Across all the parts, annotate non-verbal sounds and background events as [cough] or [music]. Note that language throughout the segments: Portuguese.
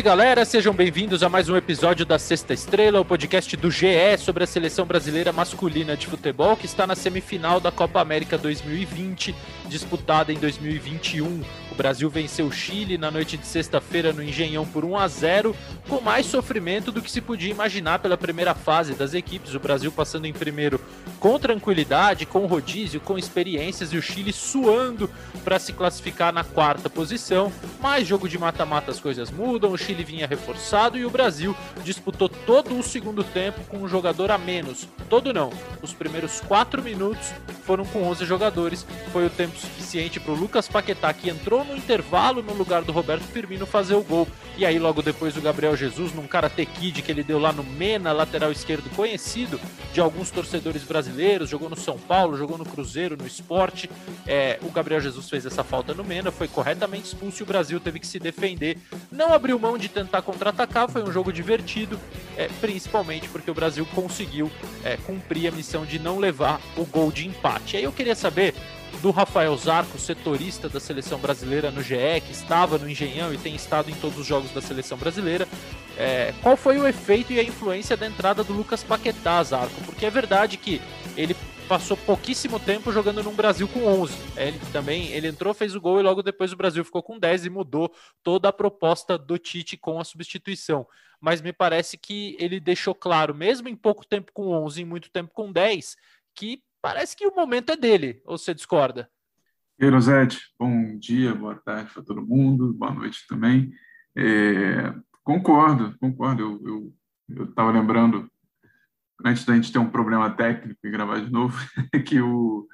salve galera, sejam bem-vindos a mais um episódio da Sexta Estrela, o podcast do GE sobre a seleção brasileira masculina de futebol que está na semifinal da Copa América 2020, disputada em 2021. O Brasil venceu o Chile na noite de sexta-feira no Engenhão por 1 a 0, com mais sofrimento do que se podia imaginar pela primeira fase das equipes. O Brasil passando em primeiro com tranquilidade, com rodízio, com experiências e o Chile suando para se classificar na quarta posição. Mas jogo de mata-mata as coisas mudam, o Chile vinha reforçado e o Brasil disputou todo o segundo tempo com um jogador a menos. Todo não, os primeiros quatro minutos foram com 11 jogadores, foi o tempo suficiente para o Lucas Paquetá que entrou entrou no intervalo no lugar do Roberto Firmino fazer o gol. E aí logo depois o Gabriel Jesus, num Karate Kid que ele deu lá no Mena, lateral esquerdo, conhecido de alguns torcedores brasileiros, jogou no São Paulo, jogou no Cruzeiro, no Esporte. É, o Gabriel Jesus fez essa falta no Mena, foi corretamente expulso e o Brasil teve que se defender. Não abriu mão de tentar contra-atacar, foi um jogo divertido, é, principalmente porque o Brasil conseguiu é, cumprir a missão de não levar o gol de empate. Aí eu queria saber do Rafael Zarco, setorista da seleção brasileira no GE, que estava no Engenhão e tem estado em todos os jogos da seleção brasileira. É, qual foi o efeito e a influência da entrada do Lucas Paquetá, Zarco? Porque é verdade que ele passou pouquíssimo tempo jogando num Brasil com 11. É, ele também ele entrou, fez o gol e logo depois o Brasil ficou com 10 e mudou toda a proposta do Tite com a substituição. Mas me parece que ele deixou claro, mesmo em pouco tempo com 11 e muito tempo com 10, que parece que o momento é dele, ou você discorda? E aí, Rosete, bom dia, boa tarde para todo mundo, boa noite também. É, concordo, concordo. Eu estava lembrando, antes da gente ter um problema técnico e gravar de novo, [laughs] que, o,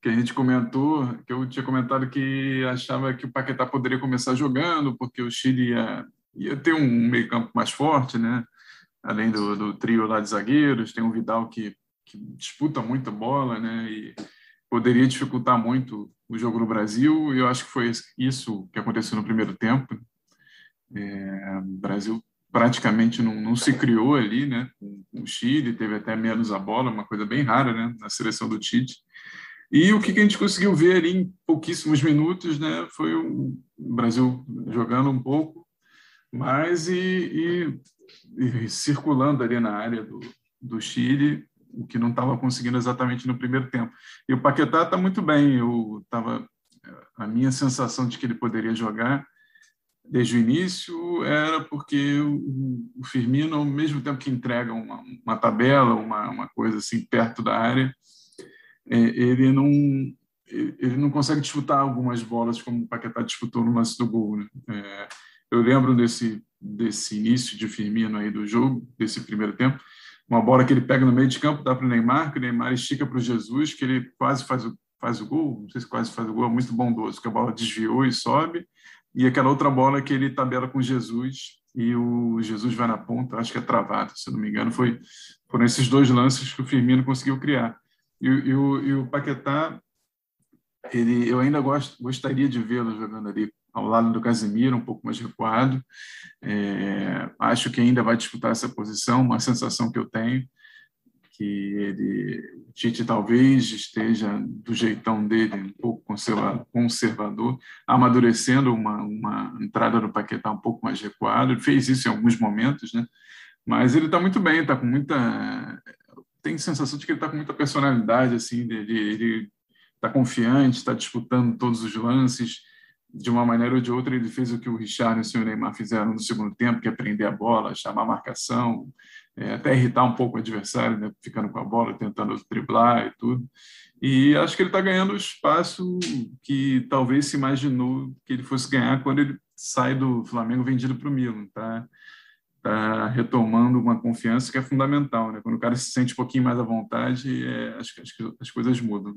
que a gente comentou, que eu tinha comentado que achava que o Paquetá poderia começar jogando, porque o Chile ia, ia ter um meio-campo mais forte, né? Além do, do trio lá de zagueiros, tem um Vidal que que disputa muita bola, né? E poderia dificultar muito o jogo no Brasil. E eu acho que foi isso que aconteceu no primeiro tempo. É, o Brasil praticamente não, não, se criou ali, né? O Chile teve até menos a bola, uma coisa bem rara, né? Na seleção do Tite. E o que, a gente conseguiu ver ali em pouquíssimos minutos, né? Foi o Brasil jogando um pouco, mas e, e, e circulando ali na área do, do Chile o que não estava conseguindo exatamente no primeiro tempo. E o Paquetá está muito bem. Eu tava a minha sensação de que ele poderia jogar desde o início era porque o, Firmino, ao mesmo tempo que entrega uma, uma tabela, uma, uma coisa assim perto da área, é, ele não ele não consegue disputar algumas bolas como o Paquetá disputou no lance do gol. Né? É, eu lembro desse desse início de Firmino aí do jogo, desse primeiro tempo, uma bola que ele pega no meio de campo, dá para o Neymar, que o Neymar estica para o Jesus, que ele quase faz o, faz o gol, não sei se quase faz o gol, é muito bondoso, que a bola desviou e sobe, e aquela outra bola que ele tabela com Jesus e o Jesus vai na ponta, acho que é travado, se não me engano, foi foram esses dois lances que o Firmino conseguiu criar. E, e, o, e o Paquetá, ele, eu ainda gost, gostaria de vê-lo jogando ali ao lado do Casemiro, um pouco mais recuado. É, acho que ainda vai disputar essa posição, uma sensação que eu tenho, que ele, o Tite talvez esteja do jeitão dele, um pouco conservador, amadurecendo uma, uma entrada do Paquetá um pouco mais recuado. Ele fez isso em alguns momentos, né? mas ele está muito bem, está com muita. Tem sensação de que ele está com muita personalidade, assim, ele está confiante, está disputando todos os lances de uma maneira ou de outra, ele fez o que o Richard e o Neymar fizeram no segundo tempo, que é prender a bola, chamar a marcação, é, até irritar um pouco o adversário, né, ficando com a bola, tentando driblar e tudo. E acho que ele está ganhando o espaço que talvez se imaginou que ele fosse ganhar quando ele sai do Flamengo vendido para o Milan. Tá? tá retomando uma confiança que é fundamental. Né? Quando o cara se sente um pouquinho mais à vontade, é, acho, acho que as coisas mudam.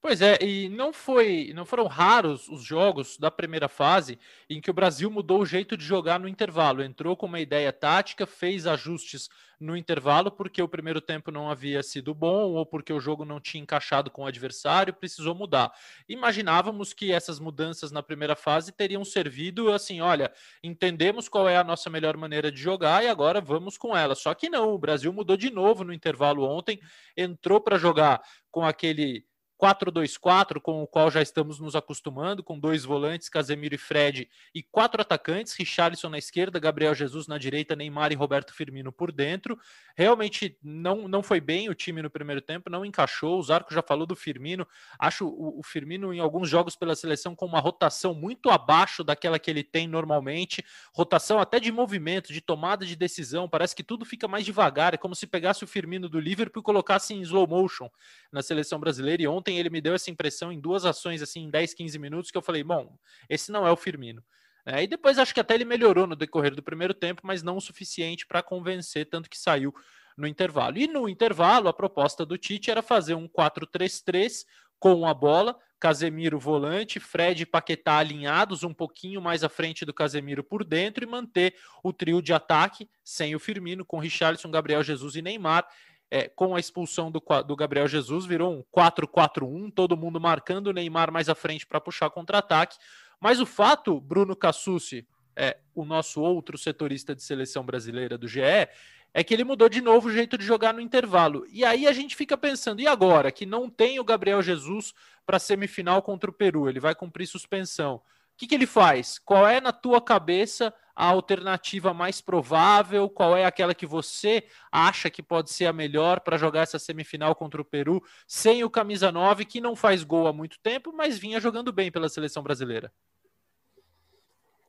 Pois é, e não foi, não foram raros os jogos da primeira fase em que o Brasil mudou o jeito de jogar no intervalo. Entrou com uma ideia tática, fez ajustes no intervalo porque o primeiro tempo não havia sido bom ou porque o jogo não tinha encaixado com o adversário, precisou mudar. Imaginávamos que essas mudanças na primeira fase teriam servido assim, olha, entendemos qual é a nossa melhor maneira de jogar e agora vamos com ela. Só que não, o Brasil mudou de novo no intervalo ontem, entrou para jogar com aquele 4-2-4, com o qual já estamos nos acostumando, com dois volantes, Casemiro e Fred, e quatro atacantes, Richarlison na esquerda, Gabriel Jesus na direita, Neymar e Roberto Firmino por dentro. Realmente não, não foi bem o time no primeiro tempo, não encaixou. O Zarco já falou do Firmino. Acho o, o Firmino em alguns jogos pela seleção com uma rotação muito abaixo daquela que ele tem normalmente, rotação até de movimento, de tomada de decisão. Parece que tudo fica mais devagar, é como se pegasse o Firmino do Liverpool e colocasse em slow motion na seleção brasileira. E ontem ontem ele me deu essa impressão em duas ações, assim, em 10, 15 minutos, que eu falei, bom, esse não é o Firmino. É, e depois acho que até ele melhorou no decorrer do primeiro tempo, mas não o suficiente para convencer, tanto que saiu no intervalo. E no intervalo, a proposta do Tite era fazer um 4-3-3 com a bola, Casemiro volante, Fred e Paquetá alinhados um pouquinho mais à frente do Casemiro por dentro e manter o trio de ataque sem o Firmino, com Richarlison, Gabriel Jesus e Neymar é, com a expulsão do, do, Gabriel Jesus, virou um 4-4-1, todo mundo marcando o Neymar mais à frente para puxar contra-ataque. Mas o fato, Bruno Cassucci, é, o nosso outro setorista de seleção brasileira do GE, é que ele mudou de novo o jeito de jogar no intervalo. E aí a gente fica pensando, e agora que não tem o Gabriel Jesus para semifinal contra o Peru, ele vai cumprir suspensão. O que, que ele faz? Qual é na tua cabeça a alternativa mais provável? Qual é aquela que você acha que pode ser a melhor para jogar essa semifinal contra o Peru sem o camisa 9, que não faz gol há muito tempo, mas vinha jogando bem pela seleção brasileira?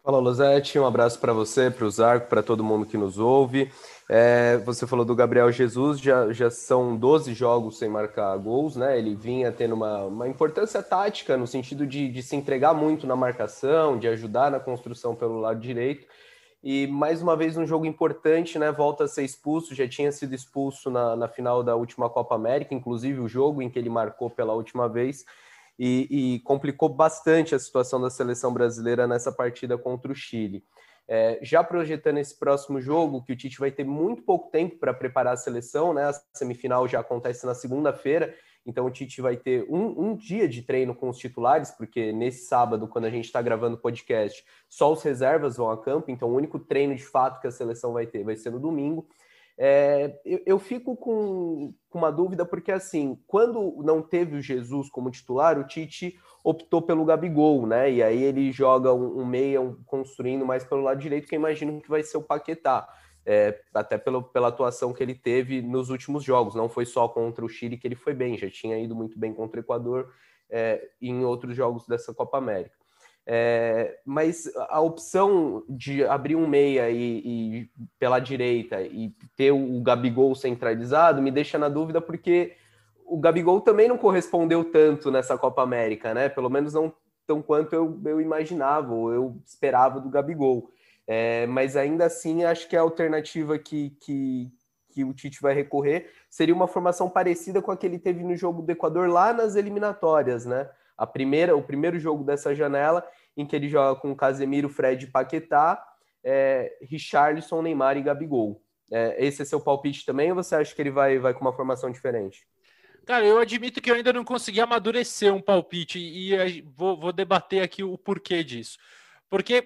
Fala, Losete, um abraço para você, para o Zarco, para todo mundo que nos ouve. É, você falou do Gabriel Jesus, já, já são 12 jogos sem marcar gols, né? Ele vinha tendo uma, uma importância tática no sentido de, de se entregar muito na marcação, de ajudar na construção pelo lado direito. E mais uma vez um jogo importante, né? Volta a ser expulso, já tinha sido expulso na, na final da última Copa América, inclusive o jogo em que ele marcou pela última vez, e, e complicou bastante a situação da seleção brasileira nessa partida contra o Chile. É, já projetando esse próximo jogo, que o Tite vai ter muito pouco tempo para preparar a seleção, né? A semifinal já acontece na segunda-feira, então o Tite vai ter um, um, dia de treino com os titulares, porque nesse sábado, quando a gente está gravando o podcast, só os reservas vão a campo, então o único treino de fato que a seleção vai ter vai ser no domingo. É, eu, eu, fico com, com, uma dúvida, porque assim, quando não teve o Jesus como titular, o Tite optou pelo Gabigol, né? E aí ele joga um, um meia um, construindo mais pelo lado direito, que eu imagino que vai ser o Paquetá é, até pelo, pela atuação que ele teve nos últimos jogos. Não foi só contra o Chile que ele foi bem, já tinha ido muito bem contra o Equador é, em outros jogos dessa Copa América. É, mas a opção de abrir um meia e, e, pela direita e ter o Gabigol centralizado me deixa na dúvida porque o Gabigol também não correspondeu tanto nessa Copa América, né? Pelo menos não tão quanto eu, eu imaginava ou eu esperava do Gabigol. É, mas ainda assim, acho que a alternativa que, que, que o Tite vai recorrer seria uma formação parecida com a que ele teve no jogo do Equador lá nas eliminatórias, né? A primeira, o primeiro jogo dessa janela, em que ele joga com Casemiro, Fred e Paquetá, é, Richarlison, Neymar e Gabigol. É, esse é seu palpite também ou você acha que ele vai, vai com uma formação diferente? Cara, eu admito que eu ainda não consegui amadurecer um palpite e vou, vou debater aqui o porquê disso. Porque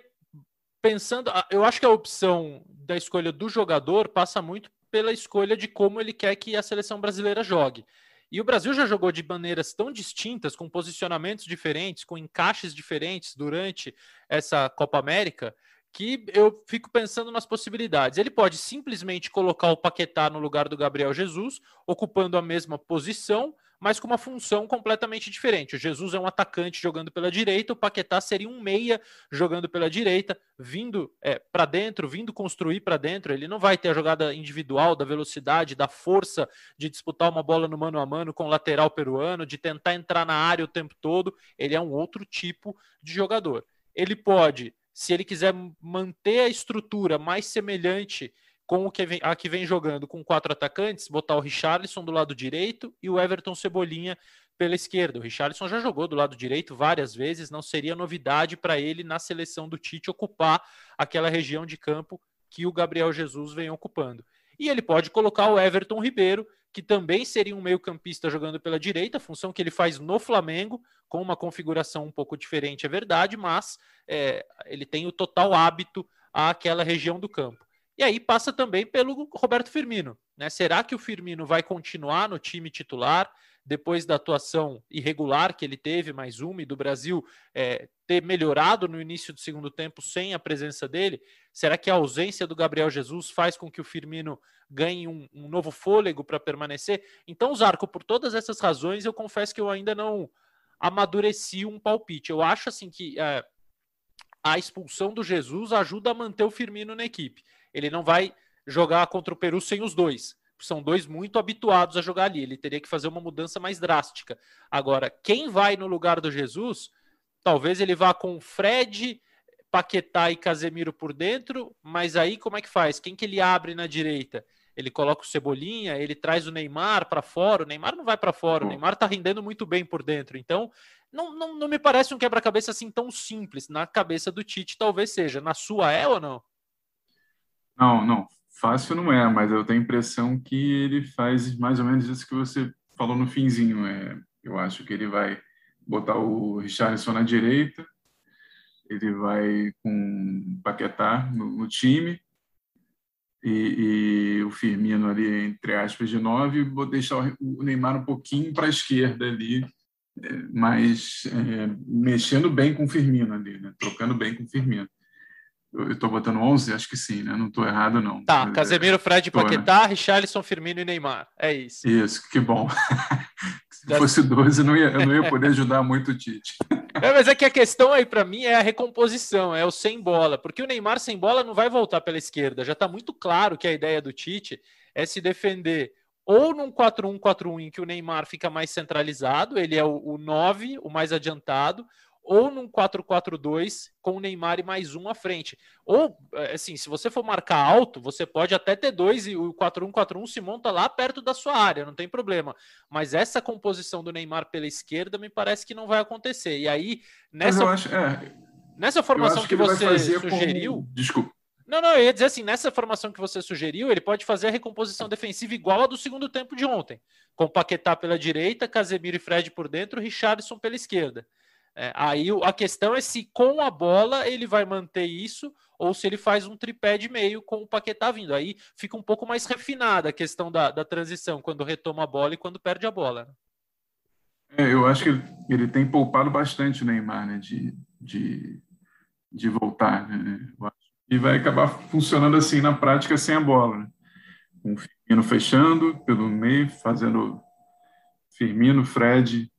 pensando, eu acho que a opção da escolha do jogador passa muito pela escolha de como ele quer que a seleção brasileira jogue. E o Brasil já jogou de maneiras tão distintas, com posicionamentos diferentes, com encaixes diferentes durante essa Copa América, que eu fico pensando nas possibilidades. Ele pode simplesmente colocar o Paquetá no lugar do Gabriel Jesus, ocupando a mesma posição, mas com uma função completamente diferente. O Jesus é um atacante jogando pela direita, o Paquetá seria um meia jogando pela direita, vindo é, para dentro, vindo construir para dentro. Ele não vai ter a jogada individual, da velocidade, da força de disputar uma bola no mano a mano com o lateral peruano, de tentar entrar na área o tempo todo. Ele é um outro tipo de jogador. Ele pode, se ele quiser manter a estrutura mais semelhante com o que vem, a que vem jogando com quatro atacantes, botar o Richarlison do lado direito e o Everton Cebolinha pela esquerda. O Richarlison já jogou do lado direito várias vezes, não seria novidade para ele na seleção do Tite ocupar aquela região de campo que o Gabriel Jesus vem ocupando. E ele pode colocar o Everton Ribeiro, que também seria um meio-campista jogando pela direita, função que ele faz no Flamengo, com uma configuração um pouco diferente, é verdade, mas é, ele tem o total hábito àquela região do campo. E aí passa também pelo Roberto Firmino. Né? Será que o Firmino vai continuar no time titular? depois da atuação irregular que ele teve, mais uma, e do Brasil é, ter melhorado no início do segundo tempo sem a presença dele? Será que a ausência do Gabriel Jesus faz com que o Firmino ganhe um, um novo fôlego para permanecer? Então, Zarco, por todas essas razões, eu confesso que eu ainda não amadureci um palpite. Eu acho assim que é, a expulsão do Jesus ajuda a manter o Firmino na equipe. Ele não vai jogar contra o Peru sem os dois são dois muito habituados a jogar ali. Ele teria que fazer uma mudança mais drástica. Agora, quem vai no lugar do Jesus, talvez ele vá com Fred, Paquetá e Casemiro por dentro, mas aí como é que faz? Quem que ele abre na direita? Ele coloca o Cebolinha, ele traz o Neymar para fora. O Neymar não vai para fora, o Neymar tá rendendo muito bem por dentro. Então, não, não, não me parece um quebra-cabeça assim tão simples. Na cabeça do Tite, talvez seja. Na sua é ou não? Não, não. Fácil não é, mas eu tenho a impressão que ele faz mais ou menos isso que você falou no finzinho. É, eu acho que ele vai botar o Richarlison na direita, ele vai com o Paquetá no, no time e, e, o Firmino ali, entre aspas, de nove, vou deixar o Neymar um pouquinho para a esquerda ali, é, mas é, mexendo bem com o Firmino ali, né? trocando bem com o Firmino. Eu estou botando 11? Acho que sim, né? Não estou errado, não. Tá, Mas, Casemiro, Fred, tô, Paquetá, né? Richarlison, Firmino e Neymar. É isso. Isso, que bom. [laughs] Se fosse 12, eu não ia, eu não ia poder ajudar muito o Tite. É, mas é que a questão aí para mim é a recomposição, é o sem bola. Porque o Neymar sem bola não vai voltar pela esquerda. Já está muito claro que a ideia do Tite é se defender ou num 4-1-4-1 em que o Neymar fica mais centralizado, ele é o, o 9, o mais adiantado, ou num 4-4-2 com o Neymar e mais um à frente. Ou, é, assim, se você for marcar alto, você pode até ter dois e o 4-1-4-1 se monta lá perto da sua área, não tem problema. Mas essa composição do Neymar pela esquerda me parece que não vai acontecer. E aí, nessa, acho, é, nessa formação que, que você sugeriu. Com... Desculpa. Não, não, eu ia dizer assim, nessa formação que você sugeriu, ele pode fazer a recomposição defensiva igual a do segundo tempo de ontem, com Paquetá pela direita, Casemiro e Fred por dentro, Richardson pela esquerda. É, aí a questão é se com a bola ele vai manter isso ou se ele faz um tripé de meio com o Paquetá vindo. Aí fica um pouco mais refinada a questão da, da transição, quando retoma a bola e quando perde a bola. Né? É, eu acho que ele, tem poupado bastante o Neymar né, de, de, de voltar. Né? E vai acabar funcionando assim na prática sem a bola. Né? Com o Firmino fechando pelo meio, fazendo Firmino, Fred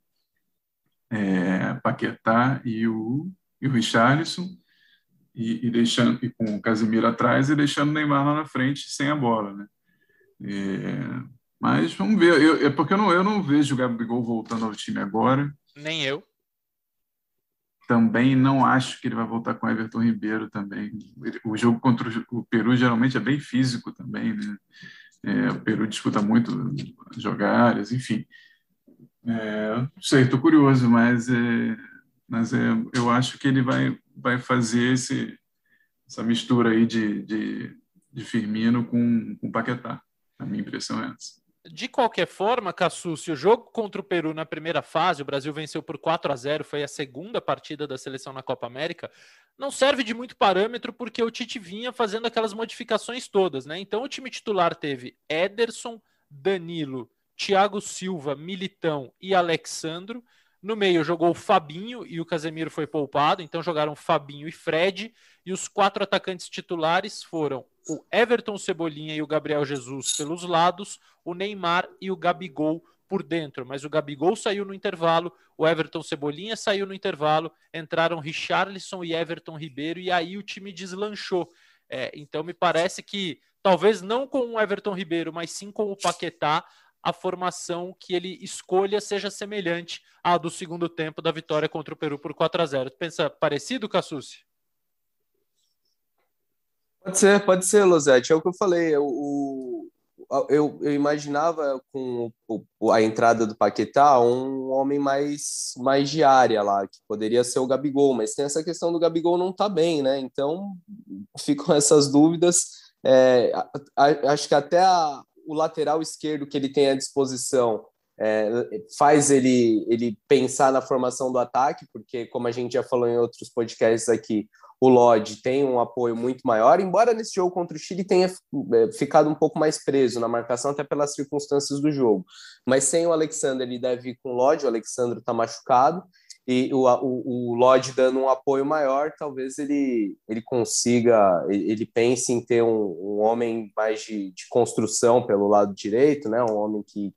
é, Paquetá e o, e o Richarlison, e, e, deixando e com o Casemiro atrás e deixando o Neymar lá na frente sem a bola, né? É, mas vamos ver, eu, é porque eu não, eu não vejo o Gabigol voltando ao time agora. Nem eu. Também não acho que ele vai voltar com o Everton Ribeiro também. O jogo contra o Peru geralmente é bem físico também, né? É, o Peru disputa muito jogadas, enfim. É, sei, estou curioso, mas, é, mas é, eu acho que ele vai, vai fazer esse, essa mistura aí de, de, de Firmino com, com Paquetá. A minha impressão é essa. De qualquer forma, se o jogo contra o Peru na primeira fase, o Brasil venceu por 4 a 0 foi a segunda partida da seleção na Copa América, não serve de muito parâmetro porque o Tite vinha fazendo aquelas modificações todas, né? Então o time titular teve Ederson, Danilo, Thiago Silva, Militão e Alexandro. No meio jogou o Fabinho e o Casemiro foi poupado, então jogaram Fabinho e Fred. E os quatro atacantes titulares foram o Everton Cebolinha e o Gabriel Jesus pelos lados, o Neymar e o Gabigol por dentro. Mas o Gabigol saiu no intervalo, o Everton Cebolinha saiu no intervalo, entraram Richarlison e Everton Ribeiro, e aí o time deslanchou. É, então me parece que talvez não com o Everton Ribeiro, mas sim com o Paquetá, a formação que ele escolha seja semelhante à do segundo tempo da vitória contra o Peru por 4 a 0 Tu pensa parecido, Cassucci? Pode ser, pode ser, Losete. É o que eu falei. O, eu, eu imaginava com a entrada do Paquetá um homem mais, mais de área lá, que poderia ser o Gabigol, mas tem essa questão do Gabigol não tá bem, né? Então [laughs] ficam essas dúvidas. É, acho que até a, o lateral esquerdo que ele tem à disposição é, faz ele, ele pensar na formação do ataque, porque, como a gente já falou em outros podcasts aqui, o Lodge tem um apoio muito maior, embora nesse jogo contra o Chile tenha é, ficado um pouco mais preso na marcação, até pelas circunstâncias do jogo. Mas sem o Alexander, ele deve ir com o Lodge, o Alexandre está machucado, e o, o, o Lodge dando um apoio maior, talvez ele, ele consiga, ele pense em ter um, um homem mais de, de, construção pelo lado direito, né? um homem que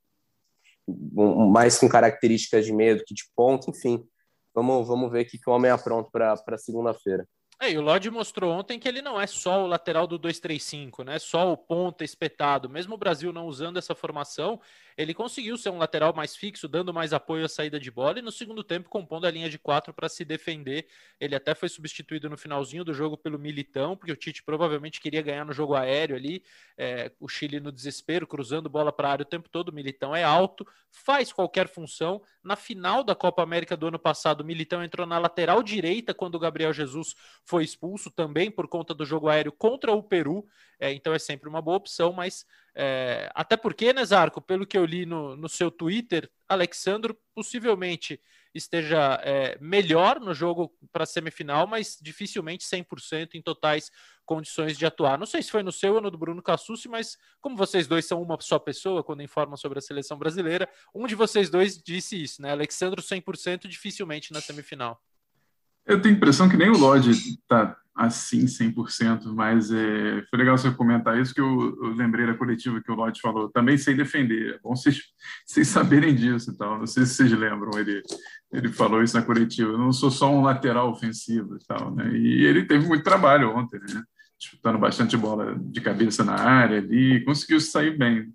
um, mais com características de meio do que de ponto, enfim. Vamos, vamos ver o que, que o homem apronta para segunda-feira. É, e o Lodge mostrou ontem que ele não é só o lateral do 2-3-5, né? Só o ponta espetado. Mesmo o Brasil não usando essa formação, ele conseguiu ser um lateral mais fixo, dando mais apoio à saída de bola e no segundo tempo compondo a linha de quatro para se defender. Ele até foi substituído no finalzinho do jogo pelo Militão, porque o Tite provavelmente queria ganhar no jogo aéreo ali. É, o Chile no desespero, cruzando bola para a área o tempo todo. O Militão é alto, faz qualquer função. Na final da Copa América do ano passado, o Militão entrou na lateral direita quando o Gabriel Jesus foi expulso também por conta do jogo aéreo contra o Peru, é, então é sempre uma boa opção, mas é, até porque, né, Zarco, pelo que eu li no, no seu Twitter, Alexandro possivelmente esteja é, melhor no jogo para a semifinal, mas dificilmente 100% em totais condições de atuar. Não sei se foi no seu ou no do Bruno Cassucci, mas como vocês dois são uma só pessoa quando informam sobre a seleção brasileira, um de vocês dois disse isso, né? Alexandro 100% dificilmente na semifinal. Eu tenho a impressão que nem o Lodge está assim 100%, mas é, foi legal você comentar isso, que eu, eu, lembrei da coletiva que o Lodge falou, também sei defender, é bom vocês, [laughs] vocês saberem disso e tal, não sei se vocês lembram, ele, ele falou isso na coletiva, eu não sou só um lateral ofensivo e tal, né, e ele teve muito trabalho ontem, né, disputando bastante bola de cabeça na área ali, conseguiu sair bem.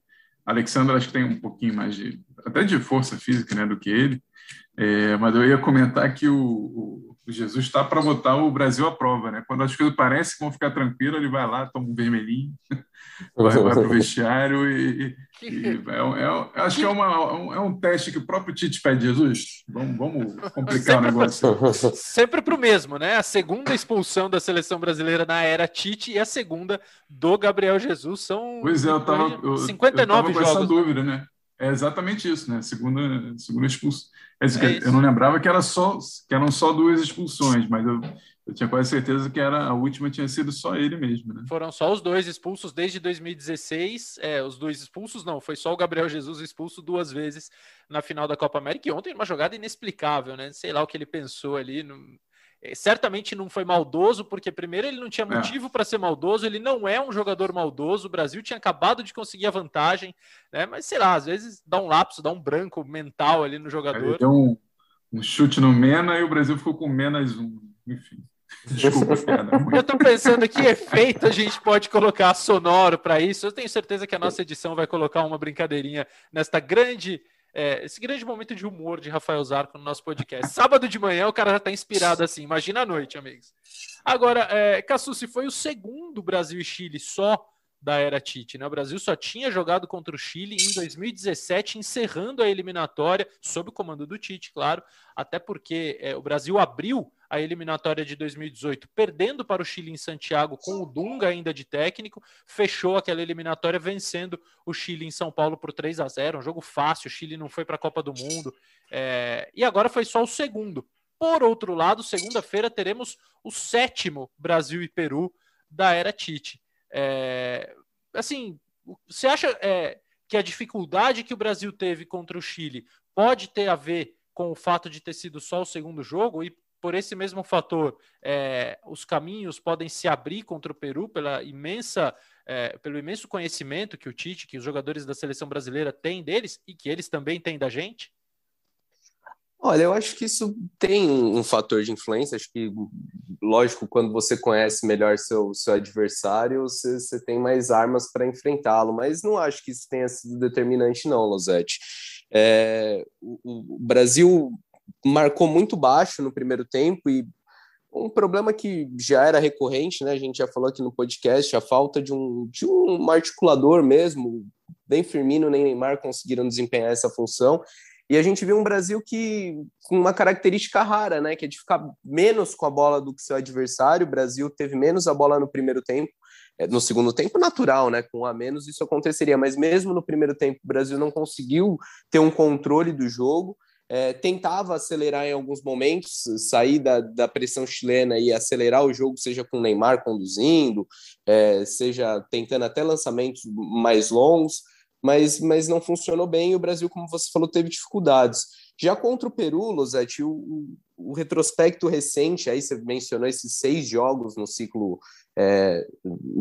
Alexandre acho que tem um pouquinho mais de, até de força física, né, do que ele, é, mas eu ia comentar que o, o Jesus está para botar o Brasil à prova, né? Quando as coisas parecem que vão ficar tranquilas, ele vai lá, toma um vermelhinho, [laughs] vai, vai para o vestiário e, e, é, é, acho que é, uma, é um teste que o próprio Tite pede, Jesus, vamos, vamos complicar o negócio. [laughs] Sempre para o mesmo, né? A segunda expulsão da seleção brasileira na era Tite e a segunda do Gabriel Jesus são pois é, eu tava, eu, 59 eu tava com jogos. essa dúvida, né? É exatamente isso, né? Segunda, segunda expulsão. É é eu não lembrava que, era só, que eram só duas expulsões, mas eu, eu tinha quase certeza que era, a última tinha sido só ele mesmo, né? Foram só os dois expulsos desde 2016. É, os dois expulsos não, foi só o Gabriel Jesus expulso duas vezes na final da Copa América. E ontem uma jogada inexplicável, né? Sei lá o que ele pensou ali. É, certamente não foi maldoso, porque primeiro ele não tinha é. motivo é. para ser maldoso, ele não é um jogador maldoso, o Brasil tinha acabado de conseguir a vantagem, né? Mas sei lá, às vezes dá um lapso, dá um branco mental ali no jogador. Ele deu um, um chute no Mena e o Brasil ficou com menos um, enfim. Desculpa, Eu estou pensando que efeito a gente pode colocar sonoro para isso. Eu tenho certeza que a nossa edição vai colocar uma brincadeirinha nesta grande é, esse grande momento de humor de Rafael Zarco no nosso podcast. Sábado de manhã o cara já está inspirado assim, imagina a noite, amigos. Agora, é, se foi o segundo Brasil e Chile só da era Tite, né? O Brasil só tinha jogado contra o Chile em 2017, encerrando a eliminatória, sob o comando do Tite, claro, até porque é, o Brasil abriu a eliminatória de 2018, perdendo para o Chile em Santiago com o Dunga ainda de técnico, fechou aquela eliminatória vencendo o Chile em São Paulo por 3 a 0 um jogo fácil, o Chile não foi para a Copa do Mundo, é, e agora foi só o segundo. Por outro lado, segunda-feira teremos o sétimo Brasil e Peru da era Tite. É, assim, você acha é, que a dificuldade que o Brasil teve contra o Chile pode ter a ver com o fato de ter sido só o segundo jogo e por esse mesmo fator, é, os caminhos podem se abrir contra o Peru pela imensa, é, pelo imenso conhecimento que o Tite, que os jogadores da seleção brasileira têm deles e que eles também têm da gente? Olha, eu acho que isso tem um fator de influência. Acho que, lógico, quando você conhece melhor seu, seu adversário, você, você tem mais armas para enfrentá-lo. Mas não acho que isso tenha sido determinante, não, Losetti. É, o, o Brasil marcou muito baixo no primeiro tempo e um problema que já era recorrente, né? A gente já falou aqui no podcast, a falta de um, de um articulador mesmo. Nem Firmino nem Neymar conseguiram desempenhar essa função. E a gente viu um Brasil que com uma característica rara, né, que é de ficar menos com a bola do que seu adversário. O Brasil teve menos a bola no primeiro tempo, é, no segundo tempo natural, né, com a menos isso aconteceria, mas mesmo no primeiro tempo o Brasil não conseguiu ter um controle do jogo. É, tentava acelerar em alguns momentos, sair da, da pressão chilena e acelerar o jogo, seja com o Neymar conduzindo, é, seja tentando até lançamentos mais longos, mas, mas não funcionou bem e o Brasil, como você falou, teve dificuldades. Já contra o Peru, Losete, o, o, retrospecto recente, aí você mencionou esses seis jogos no ciclo é,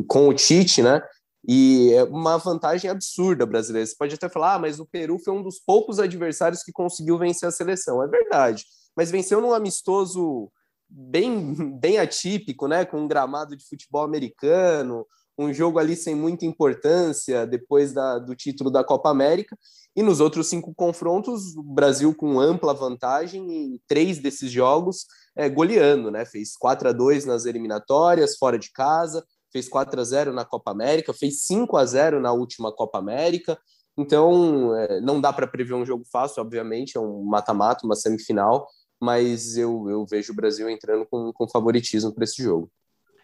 com o Tite, né? E é uma vantagem absurda brasileira. Você pode até falar, ah, mas o Peru foi um dos poucos adversários que conseguiu vencer a seleção. É verdade, mas venceu num amistoso bem, bem atípico, né? Com um gramado de futebol americano, um jogo ali sem muita importância depois da, do título da Copa América. E nos outros cinco confrontos, o Brasil com ampla vantagem em três desses jogos, é, goleando, né? Fez 4 a 2 nas eliminatórias, fora de casa, fez 4 a 0 na Copa América, fez 5 a 0 na última Copa América. Então, é, não dá para prever um jogo fácil, obviamente, é um mata-mata, uma semifinal, mas eu, eu vejo o Brasil entrando com, com favoritismo para esse jogo.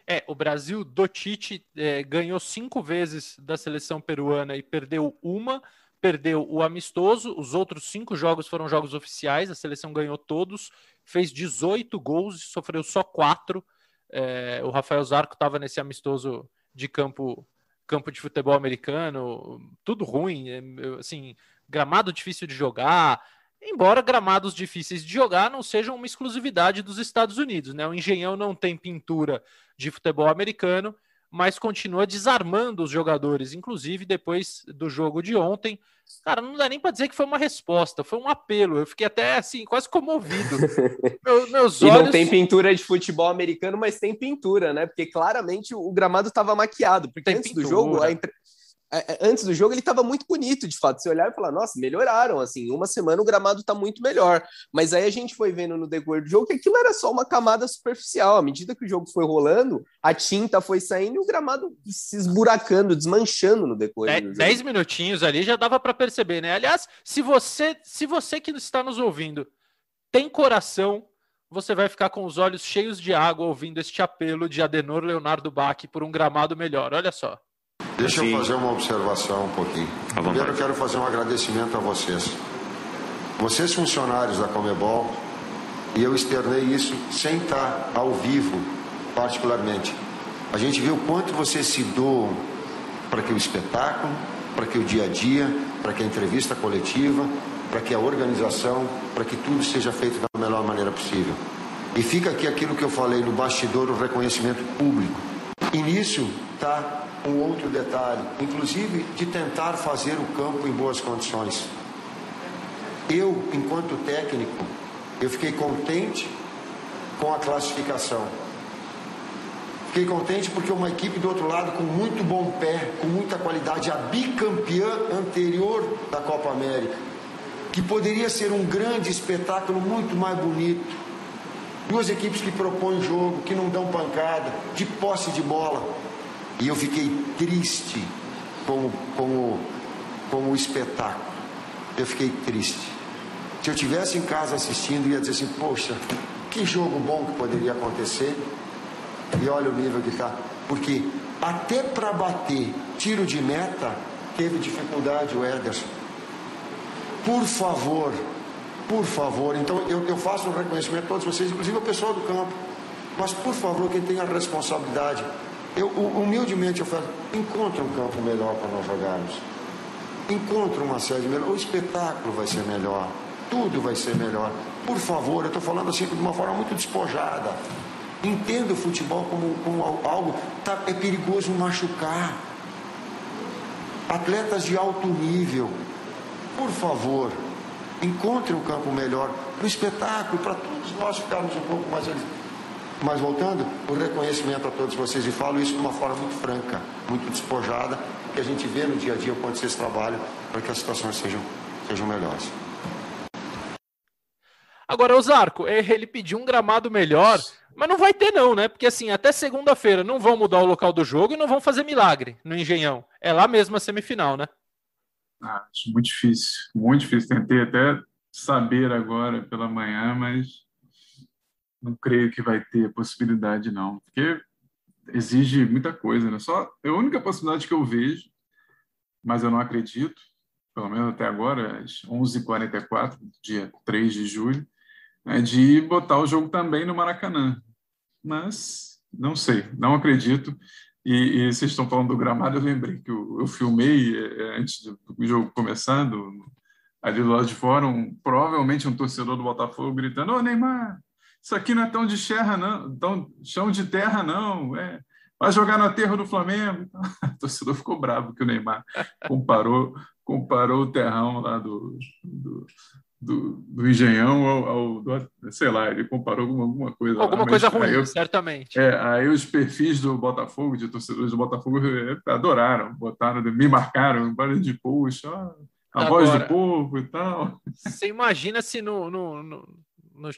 É, o Brasil do Tite é, ganhou cinco vezes da seleção peruana e perdeu uma, perdeu o amistoso, os outros cinco jogos foram jogos oficiais, a seleção ganhou todos, fez 18 gols e sofreu só quatro é, o Rafael Zarco estava nesse amistoso de campo, campo de futebol americano, tudo ruim, é, assim, gramado difícil de jogar, embora gramados difíceis de jogar não sejam uma exclusividade dos Estados Unidos, né? O Engenhão não tem pintura de futebol americano, mas continua desarmando os jogadores, inclusive depois do jogo de ontem. Cara, não dá nem para dizer que foi uma resposta, foi um apelo. Eu fiquei até assim, quase comovido. [laughs] Meu, meus olhos... E não tem pintura de futebol americano, mas tem pintura, né? Porque claramente o gramado estava maquiado. Porque tem antes pintura. do jogo, a, antes do jogo ele estava muito bonito, de fato. Você olhar e falar, nossa, melhoraram, assim, uma semana o gramado está muito melhor. Mas aí a gente foi vendo no decorrer do jogo que aquilo era só uma camada superficial. À medida que o jogo foi rolando, a tinta foi saindo e o gramado se esburacando, desmanchando no decorrer do jogo. Dez minutinhos ali já dava para perceber, né? Aliás, se você, se você que está nos ouvindo tem coração, você vai ficar com os olhos cheios de água ouvindo este apelo de Adenor Leonardo Bach por um gramado melhor. Olha só. Deixa eu fazer uma observação um pouquinho. Primeiro eu quero fazer um agradecimento a vocês. Vocês funcionários da Comebol, e eu externei isso sem estar ao vivo, particularmente. A gente viu o quanto vocês se doam para que o espetáculo, para que o dia a dia, para que a entrevista coletiva, para que a organização, para que tudo seja feito da melhor maneira possível. E fica aqui aquilo que eu falei no bastidor, o reconhecimento público. Nisso está um outro detalhe, inclusive de tentar fazer o campo em boas condições. Eu, enquanto técnico, eu fiquei contente com a classificação. Fiquei contente porque uma equipe do outro lado com muito bom pé, com muita qualidade, a bicampeã anterior da Copa América, que poderia ser um grande espetáculo muito mais bonito. Duas equipes que propõem jogo, que não dão pancada, de posse de bola. E eu fiquei triste com, com, com o espetáculo. Eu fiquei triste. Se eu tivesse em casa assistindo, ia dizer assim: poxa, que jogo bom que poderia acontecer. E olha o nível que está. Porque até para bater tiro de meta, teve dificuldade o Ederson. Por favor, por favor. Então eu, eu faço um reconhecimento a todos vocês, inclusive ao pessoal do campo. Mas por favor, quem tem a responsabilidade, eu, humildemente eu falo, encontre um campo melhor para nós jogarmos. Encontre uma sede melhor. O espetáculo vai ser melhor. Tudo vai ser melhor. Por favor, eu estou falando assim de uma forma muito despojada. Entenda o futebol como, como algo. Tá, é perigoso machucar. Atletas de alto nível. Por favor, encontre um campo melhor. Para o espetáculo, para todos nós ficarmos um pouco mais mas voltando, o reconhecimento a todos vocês, e falo isso de uma forma muito franca, muito despojada, que a gente vê no dia a dia o quanto vocês trabalham para que as situações sejam, sejam melhores. Agora, o Zarco, ele pediu um gramado melhor, mas não vai ter não, né? Porque assim, até segunda-feira não vão mudar o local do jogo e não vão fazer milagre no Engenhão. É lá mesmo a semifinal, né? Acho muito difícil, muito difícil. Tentei até saber agora pela manhã, mas não creio que vai ter possibilidade, não, porque exige muita coisa, né? Só a única possibilidade que eu vejo, mas eu não acredito, pelo menos até agora, às 11h44, dia 3 de julho, é de botar o jogo também no Maracanã. Mas não sei, não acredito. E, e vocês estão falando do gramado, eu lembrei que eu, eu filmei é, antes do jogo começar, do, ali do lado de fora, um, provavelmente um torcedor do Botafogo gritando: Ô Neymar, isso aqui não é tão de terra, não, tão chão de terra, não. É, vai jogar no aterro do Flamengo. [laughs] O torcedor ficou bravo que o Neymar comparou, comparou o terrão lá do, do, do, do Engenhão ao, ao do, sei lá, ele comparou alguma, alguma coisa. Alguma lá, coisa ruim, eu, certamente. É, aí os perfis do Botafogo, de torcedores do Botafogo, é, adoraram, botaram, me marcaram, um de post, a Agora, voz do povo e tal. Você imagina se no, no, no,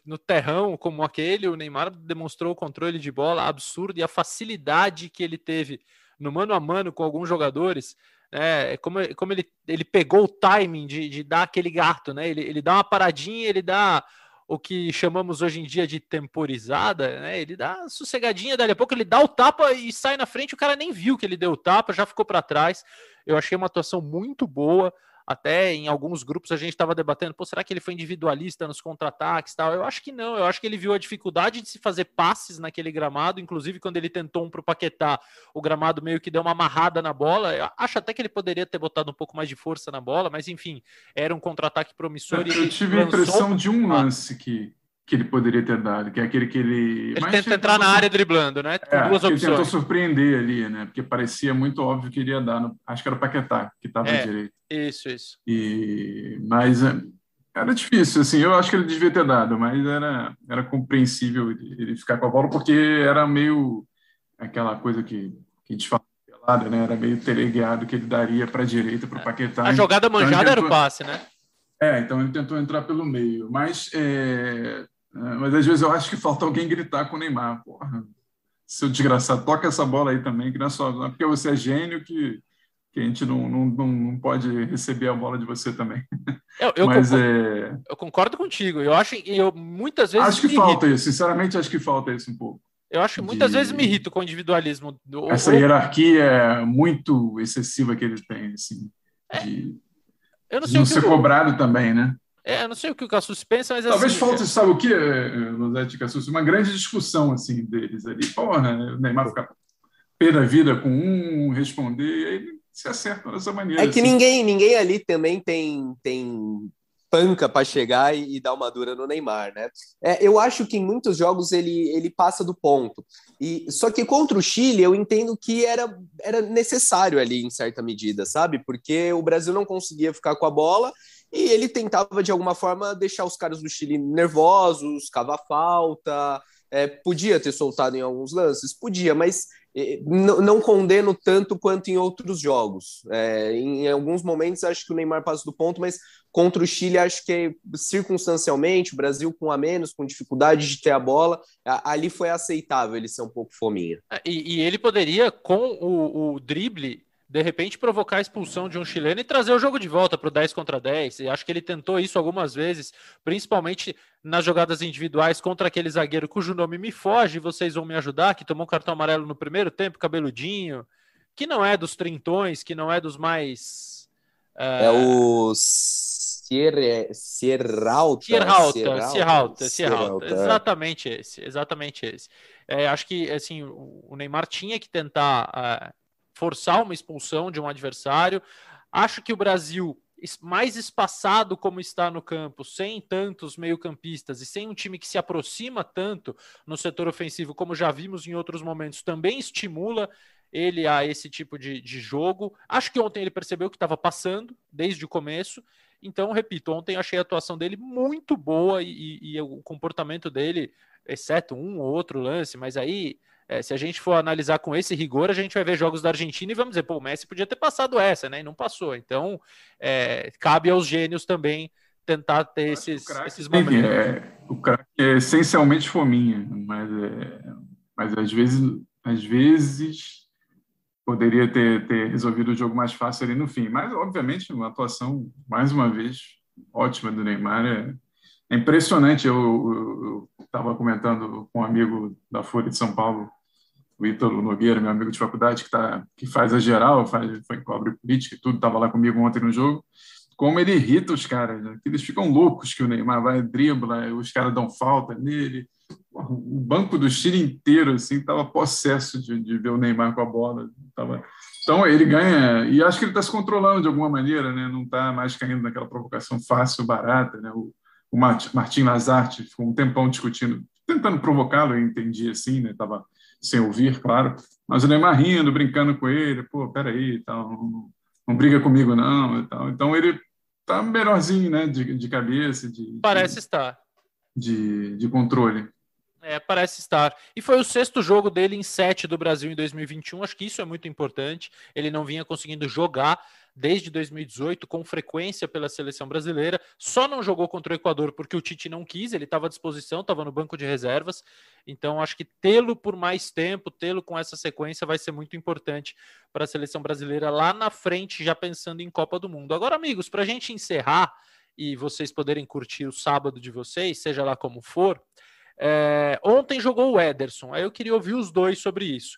no terrão como aquele, o Neymar demonstrou o controle de bola absurdo e a facilidade que ele teve no mano a mano com alguns jogadores é, como, como ele, ele pegou o timing de, de dar aquele gato, né? Ele, ele dá uma paradinha, ele dá o que chamamos hoje em dia de temporizada, né? Ele dá sossegadinha, dali a pouco ele dá o tapa e sai na frente, o cara nem viu que ele deu o tapa, já ficou para trás. Eu achei uma atuação muito boa. Até em alguns grupos a gente estava debatendo, pô, será que ele foi individualista nos contra-ataques tal? Eu acho que não, eu acho que ele viu a dificuldade de se fazer passes naquele gramado, inclusive quando ele tentou um para o Paquetá, o gramado meio que deu uma amarrada na bola. Eu acho até que ele poderia ter botado um pouco mais de força na bola, mas enfim, era um contra-ataque promissor. Eu, eu tive a impressão de um lance que que ele poderia ter dado, que é aquele que ele. Ele tenta entrar na área driblando, né? Com é, duas opções. Ele tentou surpreender ali, né? Porque parecia muito óbvio que iria dar. No... Acho que era o Paquetá, que estava é, à direita. Isso, isso. E... Mas é, era difícil, assim. Eu acho que ele devia ter dado, mas era, era compreensível ele ficar com a bola, porque era meio aquela coisa que, que a gente fala né? Era meio teleguiado que ele daria para a direita, para o Paquetá. A jogada então, manjada então, tentou... era o passe, né? É, então ele tentou entrar pelo meio. Mas é, é, mas às vezes eu acho que falta alguém gritar com o Neymar. Porra, seu desgraçado, toca essa bola aí também, que não é só não é porque você é gênio que, que a gente não, não, não pode receber a bola de você também. Eu, eu Mas, concordo, é... eu concordo contigo. Eu acho eu muitas vezes. Acho que falta irrito. isso, sinceramente, acho que falta isso um pouco. Eu acho que muitas de... vezes me irrito com o individualismo. Do... Essa hierarquia é muito excessiva que ele tem, assim. É. De... Eu não sei de não ser eu... cobrado também, né? É, eu não sei o que o Cassus pensa, mas Talvez assim, falte, sabe o que, Luzete Cassus? Uma grande discussão assim deles ali. Porra, o Neymar ficar pé da vida com um, responder, e aí se acertam dessa maneira. É que assim. ninguém, ninguém ali também tem, tem panca para chegar e, e, dar uma dura no Neymar, né? É, eu acho que em muitos jogos ele, ele passa do ponto. E só que contra o Chile eu entendo que era, era necessário ali em certa medida, sabe? Porque o Brasil não conseguia ficar com a bola e ele tentava, de alguma forma, deixar os caras do Chile nervosos, cava falta. É, podia ter soltado em alguns lances? Podia, mas é, não condeno tanto quanto em outros jogos. É, em alguns momentos acho que o Neymar passa do ponto, mas contra o Chile acho que circunstancialmente o Brasil com a menos, com dificuldade de ter a bola, ali foi aceitável ele ser um pouco fominha. É, e, e ele poderia, com o, o drible, de repente provocar a expulsão de um chileno e trazer o jogo de volta para o 10 contra 10. E acho que ele tentou isso algumas vezes, principalmente nas jogadas individuais contra aquele zagueiro cujo nome me foge, vocês vão me ajudar, que tomou um cartão amarelo no primeiro tempo, cabeludinho, que não é dos trintões, que não é dos mais. Uh... É o Sierralta. Sierralta, Sierralta, Sierralta. Exatamente esse, exatamente esse. É, acho que assim, o Neymar tinha que tentar. Uh, forçar uma expulsão de um adversário. Acho que o Brasil, mais espaçado como está no campo, sem tantos meio-campistas e sem um time que se aproxima tanto no setor ofensivo, como já vimos em outros momentos, também estimula ele a esse tipo de, de jogo. Acho que ontem ele percebeu que estava passando desde o começo. Então, repito, ontem achei a atuação dele muito boa e, e, e o comportamento dele, exceto um ou outro lance, mas aí é, se a gente for analisar com esse rigor, a gente vai ver jogos da Argentina e vamos dizer, pô, o Messi podia ter passado essa, né? E não passou. Então, é, cabe aos gênios também tentar ter esses, esses momentos. É, o craque é essencialmente fominha, mas, é, mas às vezes, às vezes poderia ter, ter resolvido o jogo mais fácil ali no fim. Mas, obviamente, uma atuação, mais uma vez, ótima do Neymar. É, é impressionante. Eu estava comentando com um amigo da Folha de São Paulo o Ítalo Nogueira, meu amigo de faculdade, que, tá, que faz a geral, faz, foi, cobre política e tudo, estava lá comigo ontem no jogo. como ele irrita os caras, né? eles ficam loucos que o Neymar vai dribla, os caras dão falta nele. O banco do Chile inteiro assim estava possesso de, de, ver o Neymar com a bola. Tava... Então ele ganha e acho que ele está se controlando de alguma maneira, né? Não está mais caindo naquela provocação fácil, barata, né? O, o Martin Lazarte ficou um tempão discutindo, tentando provocá-lo, eu entendi assim, né? Tava sem ouvir, claro. Mas o Neymar rindo, brincando com ele, pô, peraí, tal, não, não briga comigo não, e tal. Então ele tá melhorzinho, né, de, de cabeça, de parece de, estar de, de controle. É, parece estar. E foi o sexto jogo dele em sete do Brasil em 2021. Acho que isso é muito importante. Ele não vinha conseguindo jogar desde 2018 com frequência pela seleção brasileira. Só não jogou contra o Equador porque o Tite não quis, ele estava à disposição, estava no banco de reservas. Então acho que tê-lo por mais tempo, tê-lo com essa sequência vai ser muito importante para a seleção brasileira lá na frente, já pensando em Copa do Mundo. Agora, amigos, para a gente encerrar e vocês poderem curtir o sábado de vocês, seja lá como for. É, ontem jogou o Ederson, aí eu queria ouvir os dois sobre isso.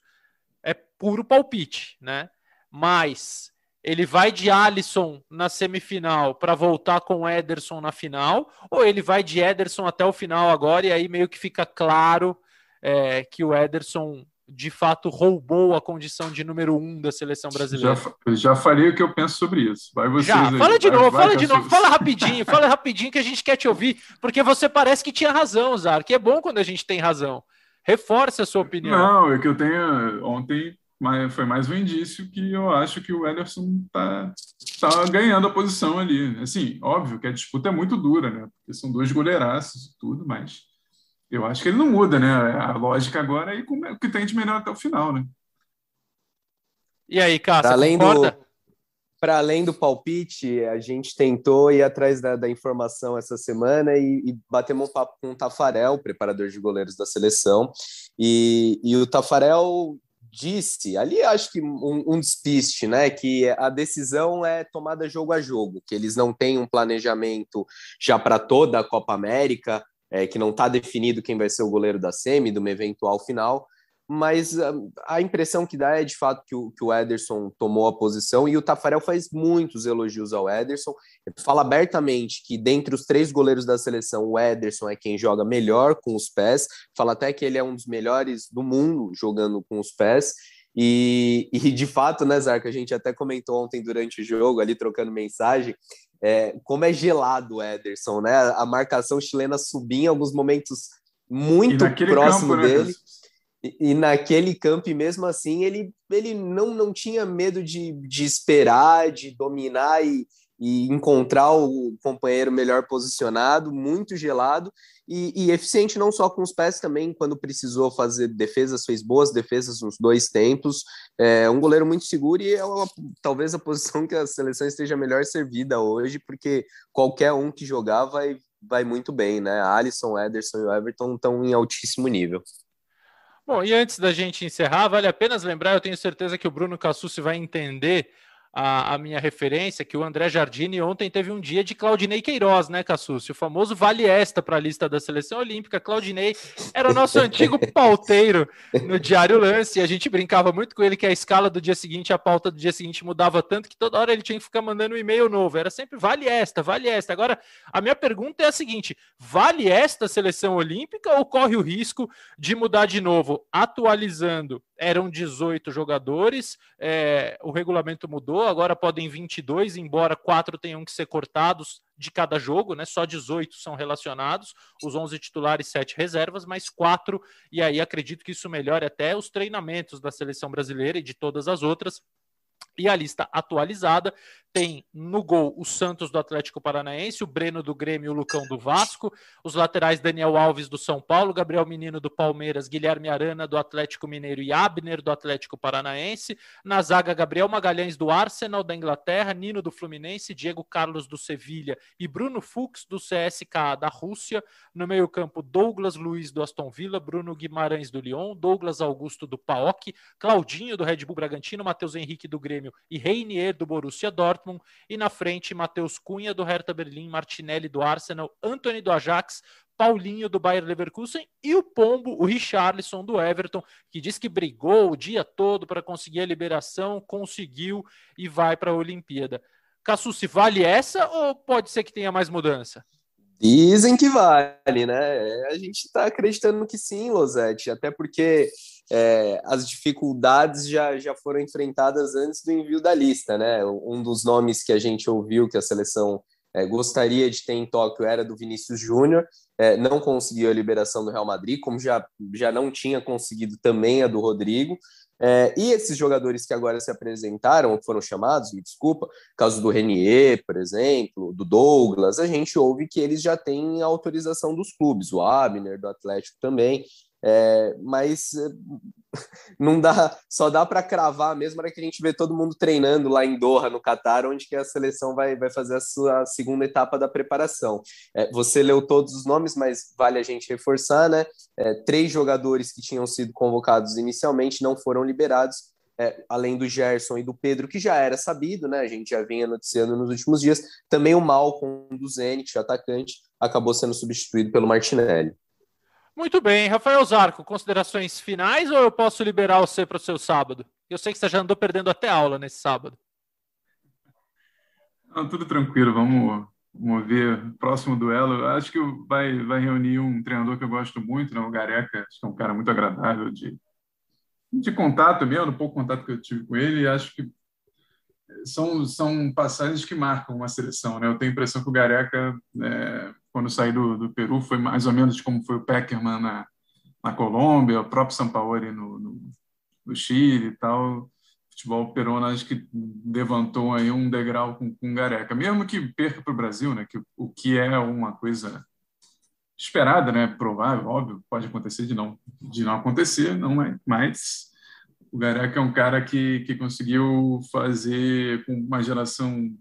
É puro palpite, né? Mas ele vai de Alisson na semifinal para voltar com Ederson na final, ou ele vai de Ederson até o final agora e aí meio que fica claro é, que o Ederson de fato roubou a condição de número um da seleção brasileira. Já, já falei o que eu penso sobre isso. Vai vocês já, aí. fala de vai, novo, vai, fala de novo, fala [laughs] rapidinho, fala rapidinho que a gente quer te ouvir, porque você parece que tinha razão, Zar, que é bom quando a gente tem razão. Reforce a sua opinião. Não, é que eu tenho ontem mas foi mais um indício que eu acho que o Ederson está tá ganhando a posição ali. Assim, óbvio que a disputa é muito dura, né? Porque são dois goleiraços e tudo, mas eu acho que ele não muda, né? A lógica agora é o que tem de melhor até o final, né? E aí, Cássio, além concorda? Do, para além do palpite, a gente tentou ir atrás da, da informação essa semana e, e batemos um papo com o Tafarel, preparador de goleiros da seleção. E, e o Tafarel disse, ali acho que um, um despiste, né? Que a decisão é tomada jogo a jogo, que eles não têm um planejamento já para toda a Copa América, é, que não está definido quem vai ser o goleiro da Semi, de uma eventual final, mas a, a impressão que dá é de fato que o, que o Ederson tomou a posição e o Tafarel faz muitos elogios ao Ederson. Ele fala abertamente que dentre os três goleiros da seleção, o Ederson é quem joga melhor com os pés. Fala até que ele é um dos melhores do mundo jogando com os pés. E, [laughs] e de fato, né, Zarco, a gente até comentou ontem durante o jogo, ali trocando mensagem, é, como é gelado o Ederson, né? A marcação chilena subia em alguns momentos muito próximo campo, né, dele. E, naquele campo, e mesmo assim, ele, ele não, não tinha medo de, de esperar, de dominar e, e encontrar o companheiro melhor posicionado, muito gelado e, e, eficiente não só com os pés também, quando precisou fazer defesas, fez boas defesas nos dois tempos. É um goleiro muito seguro e é uma, talvez a posição que a seleção esteja melhor servida hoje, porque qualquer um que jogar vai, vai muito bem, né? Alisson, Ederson e Everton estão em altíssimo nível. Bom, e antes da gente encerrar, vale a pena lembrar, eu tenho certeza que o Bruno Cassucci vai entender a, a, minha referência, que o André Jardini ontem teve um dia de Claudinei Queiroz, né, Cassucci? O famoso vale esta para a lista da seleção olímpica. Claudinei era o nosso [laughs] antigo pauteiro no Diário Lance, e a gente brincava muito com ele que a escala do dia seguinte, a pauta do dia seguinte mudava tanto que toda hora ele tinha que ficar mandando um e-mail novo. Era sempre vale esta, vale esta. Agora, a minha pergunta é a seguinte: vale esta seleção olímpica ou corre o risco de mudar de novo, atualizando eram 18 jogadores, é, o regulamento mudou, agora podem 22, embora quatro tenham que ser cortados de cada jogo, né? Só 18 são relacionados, os 11 titulares, 7 reservas, mas quatro, e aí acredito que isso melhore até os treinamentos da seleção brasileira e de todas as outras. E a lista atualizada tem no gol o Santos do Atlético Paranaense, o Breno do Grêmio e o Lucão do Vasco, os laterais Daniel Alves do São Paulo, Gabriel Menino do Palmeiras, Guilherme Arana do Atlético Mineiro e Abner do Atlético Paranaense, na zaga Gabriel Magalhães do Arsenal da Inglaterra, Nino do Fluminense, Diego Carlos do Sevilha e Bruno Fux do CSKA da Rússia, no meio-campo Douglas Luiz do Aston Villa, Bruno Guimarães do Lyon, Douglas Augusto do PAOK, Claudinho do Red Bull Bragantino, Matheus Henrique do Grêmio e Reinier do Borussia Dortmund Dortmund e na frente Matheus Cunha do Hertha Berlim, Martinelli do Arsenal, Anthony do Ajax, Paulinho do Bayer Leverkusen e o Pombo, o Richarlison do Everton, que diz que brigou o dia todo para conseguir a liberação, conseguiu e vai para a Olimpíada. Cassu, se vale essa ou pode ser que tenha mais mudança? Dizem que vale, né? A gente está acreditando que sim, Losete, até porque é, as dificuldades já, já foram enfrentadas antes do envio da lista, né? Um dos nomes que a gente ouviu que a seleção é, gostaria de ter em Tóquio era do Vinícius Júnior, é, não conseguiu a liberação do Real Madrid, como já, já não tinha conseguido também a do Rodrigo. É, e esses jogadores que agora se apresentaram, que foram chamados, me desculpa, caso do Renier, por exemplo, do Douglas, a gente ouve que eles já têm autorização dos clubes, o Abner, do Atlético também. É, mas é, [laughs] não dá, só dá para cravar mesmo hora que a gente vê todo mundo treinando lá em Doha, no Catar, onde que a seleção vai, vai fazer a sua segunda etapa da preparação. É, você leu todos os nomes, mas vale a gente reforçar, né? É, três jogadores que tinham sido convocados inicialmente não foram liberados. É, além do Gerson e do Pedro, que já era sabido, né? A gente já vinha noticiando nos últimos dias. Também o Malcom do Zenit, atacante, acabou sendo substituído pelo Martinelli. Muito bem, Rafael Zarco, considerações finais ou eu posso liberar você para o seu sábado? Eu sei que você já andou perdendo até aula nesse sábado. Não, tudo tranquilo, vamos, vamos ver. Próximo duelo, acho que vai, vai reunir um treinador que eu gosto muito, né, o Gareca, acho que é um cara muito agradável de, de contato mesmo, no pouco contato que eu tive com ele, acho que são, são passagens que marcam uma seleção. Né? Eu tenho a impressão que o Gareca é, quando saí do, do Peru, foi mais ou menos como foi o Peckerman na, na Colômbia, o próprio Sampaoli no, no, no Chile e tal. Futebol peruano acho que levantou aí um degrau com, com Gareca, mesmo que perca para o Brasil, né? Que o que é uma coisa esperada, né? Provável, óbvio, pode acontecer de não de não acontecer, não é, mas o Gareca é um cara que, que conseguiu fazer com uma geração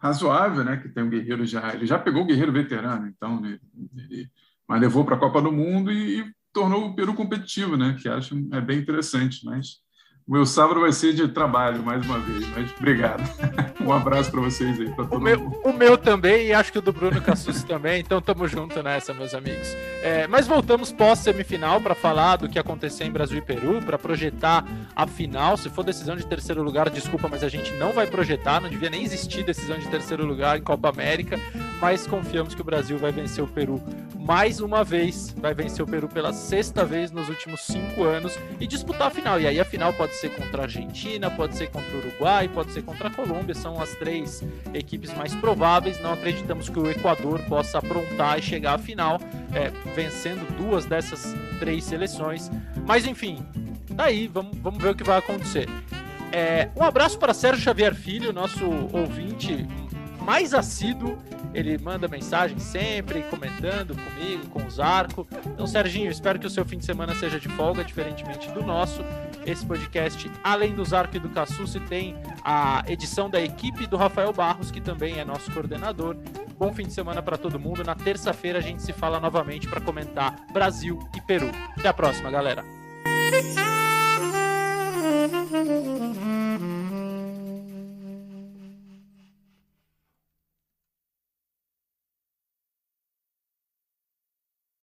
razoável, né? Que tem um guerreiro já, ele já pegou o guerreiro veterano, então, né, ele, mas levou para a Copa do Mundo e, e, tornou o Peru competitivo, né? Que acho é bem interessante, mas meu sábado vai ser de trabalho mais uma vez, mas obrigado. [laughs] um abraço para vocês aí, para todo o meu, mundo. O meu também e acho que o do Bruno Cassus [laughs] também, então tamo junto nessa, meus amigos. É, mas voltamos pós-semifinal para falar do que aconteceu em Brasil e Peru, para projetar a final. Se for decisão de terceiro lugar, desculpa, mas a gente não vai projetar, não devia nem existir decisão de terceiro lugar em Copa América, mas confiamos que o Brasil vai vencer o Peru mais uma vez, vai vencer o Peru pela sexta vez nos últimos cinco anos e disputar a final. E aí a final pode ser contra a Argentina, pode ser contra o Uruguai, pode ser contra a Colômbia, são as três equipes mais prováveis. Não acreditamos que o Equador possa aprontar e chegar à final, é, vencendo duas dessas três seleções. Mas enfim, tá vamos, vamos ver o que vai acontecer. É, um abraço para Sérgio Xavier Filho, nosso ouvinte mais assíduo ele manda mensagem sempre, comentando comigo, com o Zarco. Então, Serginho, espero que o seu fim de semana seja de folga, diferentemente do nosso. Esse podcast, além do Zarco e do Cassucci, tem a edição da equipe do Rafael Barros, que também é nosso coordenador. Bom fim de semana para todo mundo. Na terça-feira a gente se fala novamente para comentar Brasil e Peru. Até a próxima, galera.